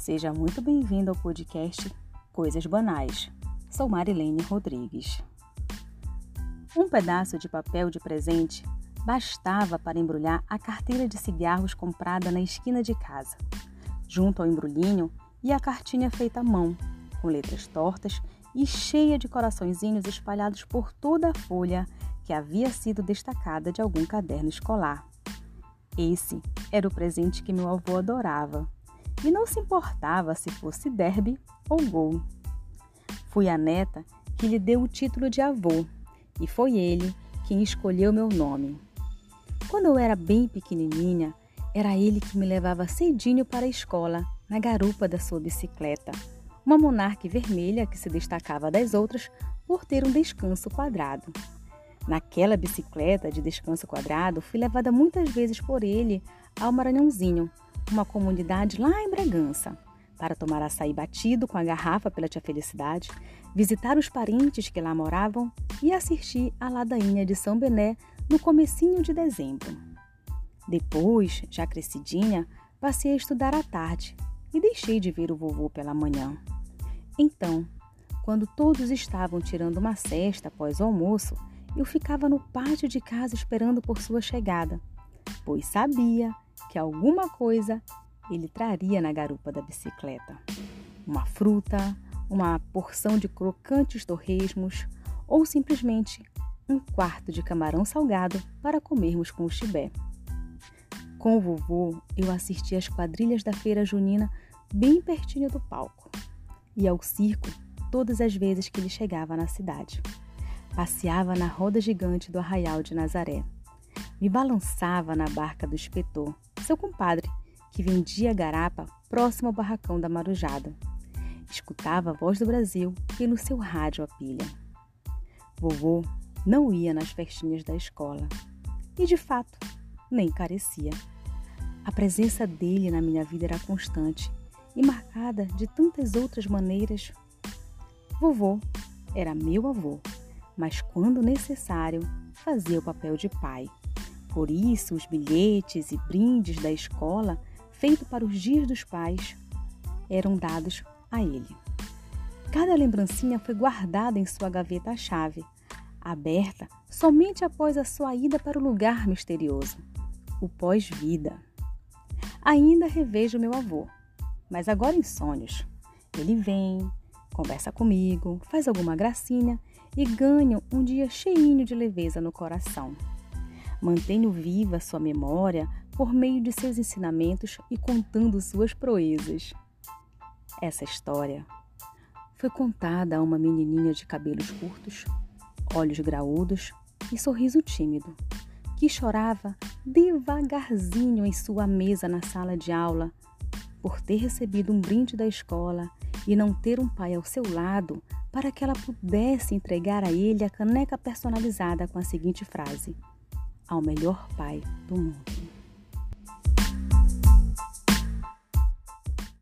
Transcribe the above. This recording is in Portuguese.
Seja muito bem-vindo ao podcast Coisas Banais. Sou Marilene Rodrigues. Um pedaço de papel de presente bastava para embrulhar a carteira de cigarros comprada na esquina de casa. Junto ao embrulhinho e a cartinha feita à mão, com letras tortas e cheia de coraçõezinhos espalhados por toda a folha que havia sido destacada de algum caderno escolar. Esse era o presente que meu avô adorava e não se importava se fosse derby ou gol. Fui a neta que lhe deu o título de avô e foi ele quem escolheu meu nome. Quando eu era bem pequenininha, era ele que me levava cedinho para a escola, na garupa da sua bicicleta, uma monarque vermelha que se destacava das outras por ter um descanso quadrado. Naquela bicicleta de descanso quadrado, fui levada muitas vezes por ele ao Maranhãozinho, uma comunidade lá em Bragança, para tomar açaí batido com a garrafa pela tia Felicidade, visitar os parentes que lá moravam e assistir à ladainha de São Bené no comecinho de dezembro. Depois, já crescidinha, passei a estudar à tarde e deixei de ver o vovô pela manhã. Então, quando todos estavam tirando uma cesta após o almoço, eu ficava no pátio de casa esperando por sua chegada, pois sabia que alguma coisa ele traria na garupa da bicicleta. Uma fruta, uma porção de crocantes torresmos ou simplesmente um quarto de camarão salgado para comermos com o chibé. Com o vovô, eu assisti às quadrilhas da feira junina bem pertinho do palco e ao circo todas as vezes que ele chegava na cidade. Passeava na roda gigante do arraial de Nazaré. Me balançava na barca do espetor seu compadre, que vendia garapa próximo ao barracão da Marujada. Escutava a voz do Brasil pelo seu rádio a pilha. Vovô não ia nas festinhas da escola e, de fato, nem carecia. A presença dele na minha vida era constante e marcada de tantas outras maneiras. Vovô era meu avô, mas quando necessário, fazia o papel de pai. Por isso, os bilhetes e brindes da escola, feito para os dias dos pais, eram dados a ele. Cada lembrancinha foi guardada em sua gaveta à chave, aberta somente após a sua ida para o lugar misterioso, o pós-vida. Ainda revejo meu avô, mas agora em sonhos. Ele vem, conversa comigo, faz alguma gracinha e ganho um dia cheinho de leveza no coração. Mantenho viva sua memória por meio de seus ensinamentos e contando suas proezas. Essa história foi contada a uma menininha de cabelos curtos, olhos graúdos e sorriso tímido, que chorava devagarzinho em sua mesa na sala de aula por ter recebido um brinde da escola e não ter um pai ao seu lado para que ela pudesse entregar a ele a caneca personalizada com a seguinte frase: ao melhor pai do mundo.